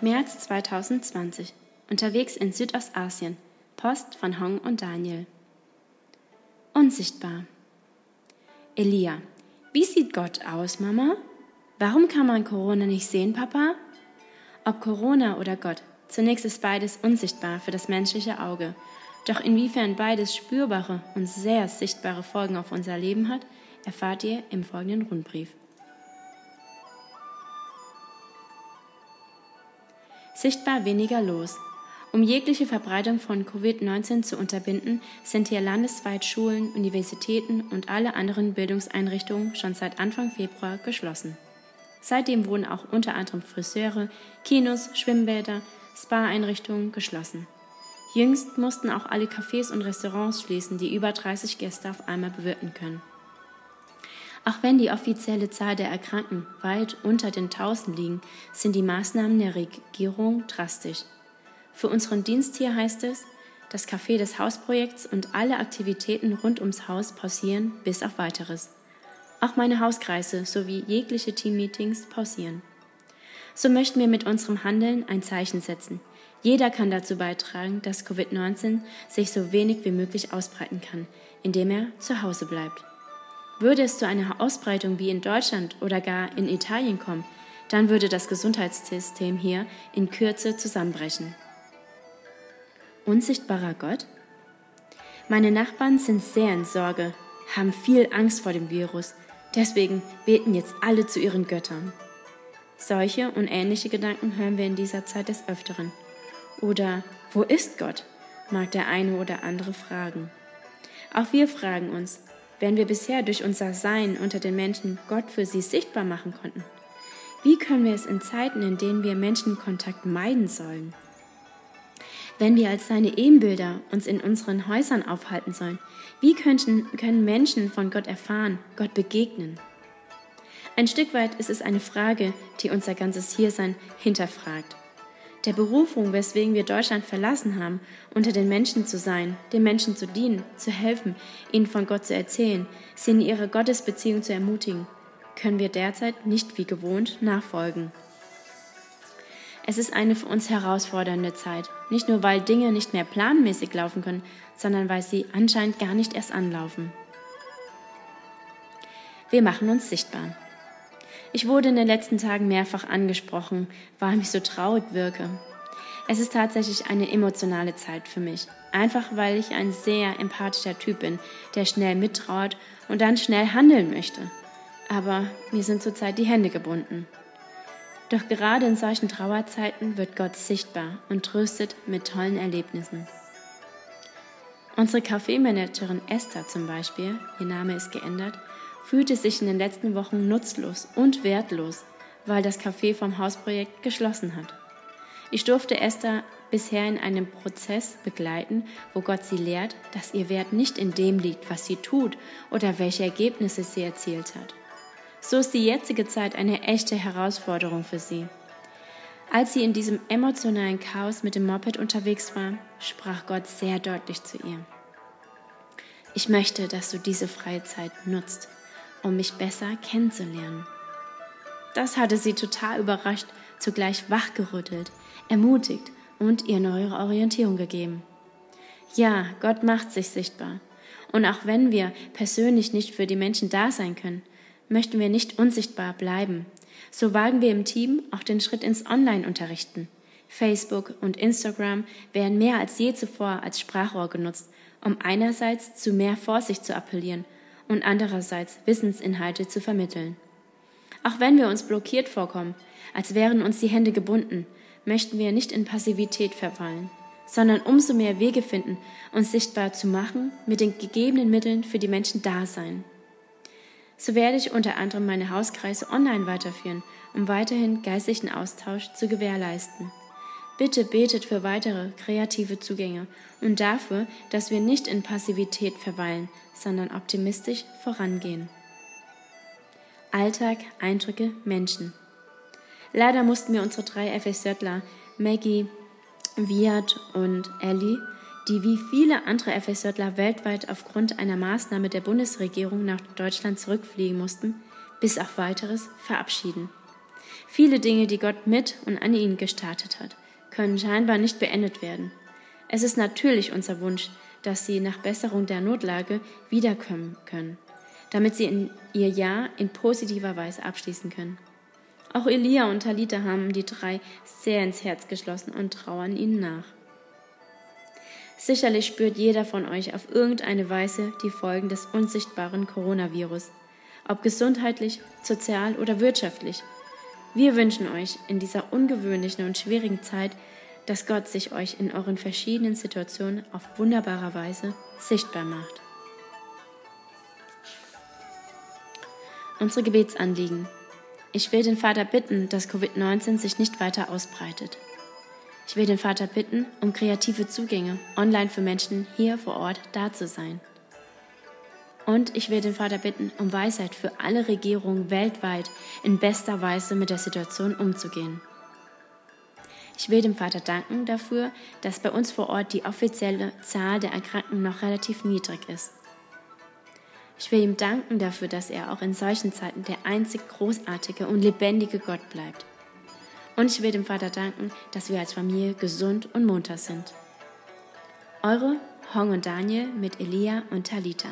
März 2020. Unterwegs in Südostasien. Post von Hong und Daniel. Unsichtbar. Elia. Wie sieht Gott aus, Mama? Warum kann man Corona nicht sehen, Papa? Ob Corona oder Gott, zunächst ist beides unsichtbar für das menschliche Auge. Doch inwiefern beides spürbare und sehr sichtbare Folgen auf unser Leben hat, erfahrt ihr im folgenden Rundbrief. Sichtbar weniger los. Um jegliche Verbreitung von Covid-19 zu unterbinden, sind hier landesweit Schulen, Universitäten und alle anderen Bildungseinrichtungen schon seit Anfang Februar geschlossen. Seitdem wurden auch unter anderem Friseure, Kinos, Schwimmbäder, Spa-Einrichtungen geschlossen. Jüngst mussten auch alle Cafés und Restaurants schließen, die über 30 Gäste auf einmal bewirten können. Auch wenn die offizielle Zahl der Erkrankten weit unter den 1000 liegen, sind die Maßnahmen der Regierung drastisch. Für unseren Dienst hier heißt es, das Café des Hausprojekts und alle Aktivitäten rund ums Haus pausieren bis auf weiteres. Auch meine Hauskreise sowie jegliche Teammeetings pausieren. So möchten wir mit unserem Handeln ein Zeichen setzen. Jeder kann dazu beitragen, dass Covid-19 sich so wenig wie möglich ausbreiten kann, indem er zu Hause bleibt. Würde es zu einer Ausbreitung wie in Deutschland oder gar in Italien kommen, dann würde das Gesundheitssystem hier in Kürze zusammenbrechen. Unsichtbarer Gott? Meine Nachbarn sind sehr in Sorge, haben viel Angst vor dem Virus, deswegen beten jetzt alle zu ihren Göttern. Solche und ähnliche Gedanken hören wir in dieser Zeit des Öfteren. Oder wo ist Gott? mag der eine oder andere fragen. Auch wir fragen uns, wenn wir bisher durch unser Sein unter den Menschen Gott für sie sichtbar machen konnten? Wie können wir es in Zeiten, in denen wir Menschenkontakt meiden sollen? Wenn wir als seine Ebenbilder uns in unseren Häusern aufhalten sollen, wie können, können Menschen von Gott erfahren, Gott begegnen? Ein Stück weit ist es eine Frage, die unser ganzes Hiersein hinterfragt der Berufung, weswegen wir Deutschland verlassen haben, unter den Menschen zu sein, den Menschen zu dienen, zu helfen, ihnen von Gott zu erzählen, sie in ihre Gottesbeziehung zu ermutigen, können wir derzeit nicht wie gewohnt nachfolgen. Es ist eine für uns herausfordernde Zeit, nicht nur weil Dinge nicht mehr planmäßig laufen können, sondern weil sie anscheinend gar nicht erst anlaufen. Wir machen uns sichtbar. Ich wurde in den letzten Tagen mehrfach angesprochen, weil ich so traurig wirke. Es ist tatsächlich eine emotionale Zeit für mich. Einfach weil ich ein sehr empathischer Typ bin, der schnell mittraut und dann schnell handeln möchte. Aber mir sind zurzeit die Hände gebunden. Doch gerade in solchen Trauerzeiten wird Gott sichtbar und tröstet mit tollen Erlebnissen. Unsere Kaffeemanagerin Esther zum Beispiel, ihr Name ist geändert, fühlte sich in den letzten Wochen nutzlos und wertlos, weil das Café vom Hausprojekt geschlossen hat. Ich durfte Esther bisher in einem Prozess begleiten, wo Gott sie lehrt, dass ihr Wert nicht in dem liegt, was sie tut oder welche Ergebnisse sie erzielt hat. So ist die jetzige Zeit eine echte Herausforderung für sie. Als sie in diesem emotionalen Chaos mit dem Moped unterwegs war, sprach Gott sehr deutlich zu ihr. Ich möchte, dass du diese freie Zeit nutzt um mich besser kennenzulernen. Das hatte sie total überrascht, zugleich wachgerüttelt, ermutigt und ihr neue Orientierung gegeben. Ja, Gott macht sich sichtbar. Und auch wenn wir persönlich nicht für die Menschen da sein können, möchten wir nicht unsichtbar bleiben. So wagen wir im Team auch den Schritt ins Online-Unterrichten. Facebook und Instagram werden mehr als je zuvor als Sprachrohr genutzt, um einerseits zu mehr Vorsicht zu appellieren und andererseits Wissensinhalte zu vermitteln. Auch wenn wir uns blockiert vorkommen, als wären uns die Hände gebunden, möchten wir nicht in Passivität verfallen, sondern umso mehr Wege finden, uns sichtbar zu machen, mit den gegebenen Mitteln für die Menschen da sein. So werde ich unter anderem meine Hauskreise online weiterführen, um weiterhin geistlichen Austausch zu gewährleisten. Bitte betet für weitere kreative Zugänge und dafür, dass wir nicht in Passivität verweilen, sondern optimistisch vorangehen. Alltag, Eindrücke, Menschen. Leider mussten wir unsere drei FSJler, Maggie, Viat und Ellie, die wie viele andere FSJler weltweit aufgrund einer Maßnahme der Bundesregierung nach Deutschland zurückfliegen mussten, bis auf weiteres verabschieden. Viele Dinge, die Gott mit und an ihnen gestartet hat, können scheinbar nicht beendet werden. Es ist natürlich unser Wunsch, dass sie nach Besserung der Notlage wiederkommen können, damit sie ihr Jahr in positiver Weise abschließen können. Auch Elia und Talita haben die drei sehr ins Herz geschlossen und trauern ihnen nach. Sicherlich spürt jeder von euch auf irgendeine Weise die Folgen des unsichtbaren Coronavirus, ob gesundheitlich, sozial oder wirtschaftlich. Wir wünschen euch in dieser ungewöhnlichen und schwierigen Zeit, dass Gott sich euch in euren verschiedenen Situationen auf wunderbare Weise sichtbar macht. Unsere Gebetsanliegen. Ich will den Vater bitten, dass Covid-19 sich nicht weiter ausbreitet. Ich will den Vater bitten, um kreative Zugänge online für Menschen hier vor Ort da zu sein. Und ich will den Vater bitten, um Weisheit für alle Regierungen weltweit in bester Weise mit der Situation umzugehen. Ich will dem Vater danken dafür, dass bei uns vor Ort die offizielle Zahl der Erkrankten noch relativ niedrig ist. Ich will ihm danken dafür, dass er auch in solchen Zeiten der einzig großartige und lebendige Gott bleibt. Und ich will dem Vater danken, dass wir als Familie gesund und munter sind. Eure Hong und Daniel mit Elia und Talita.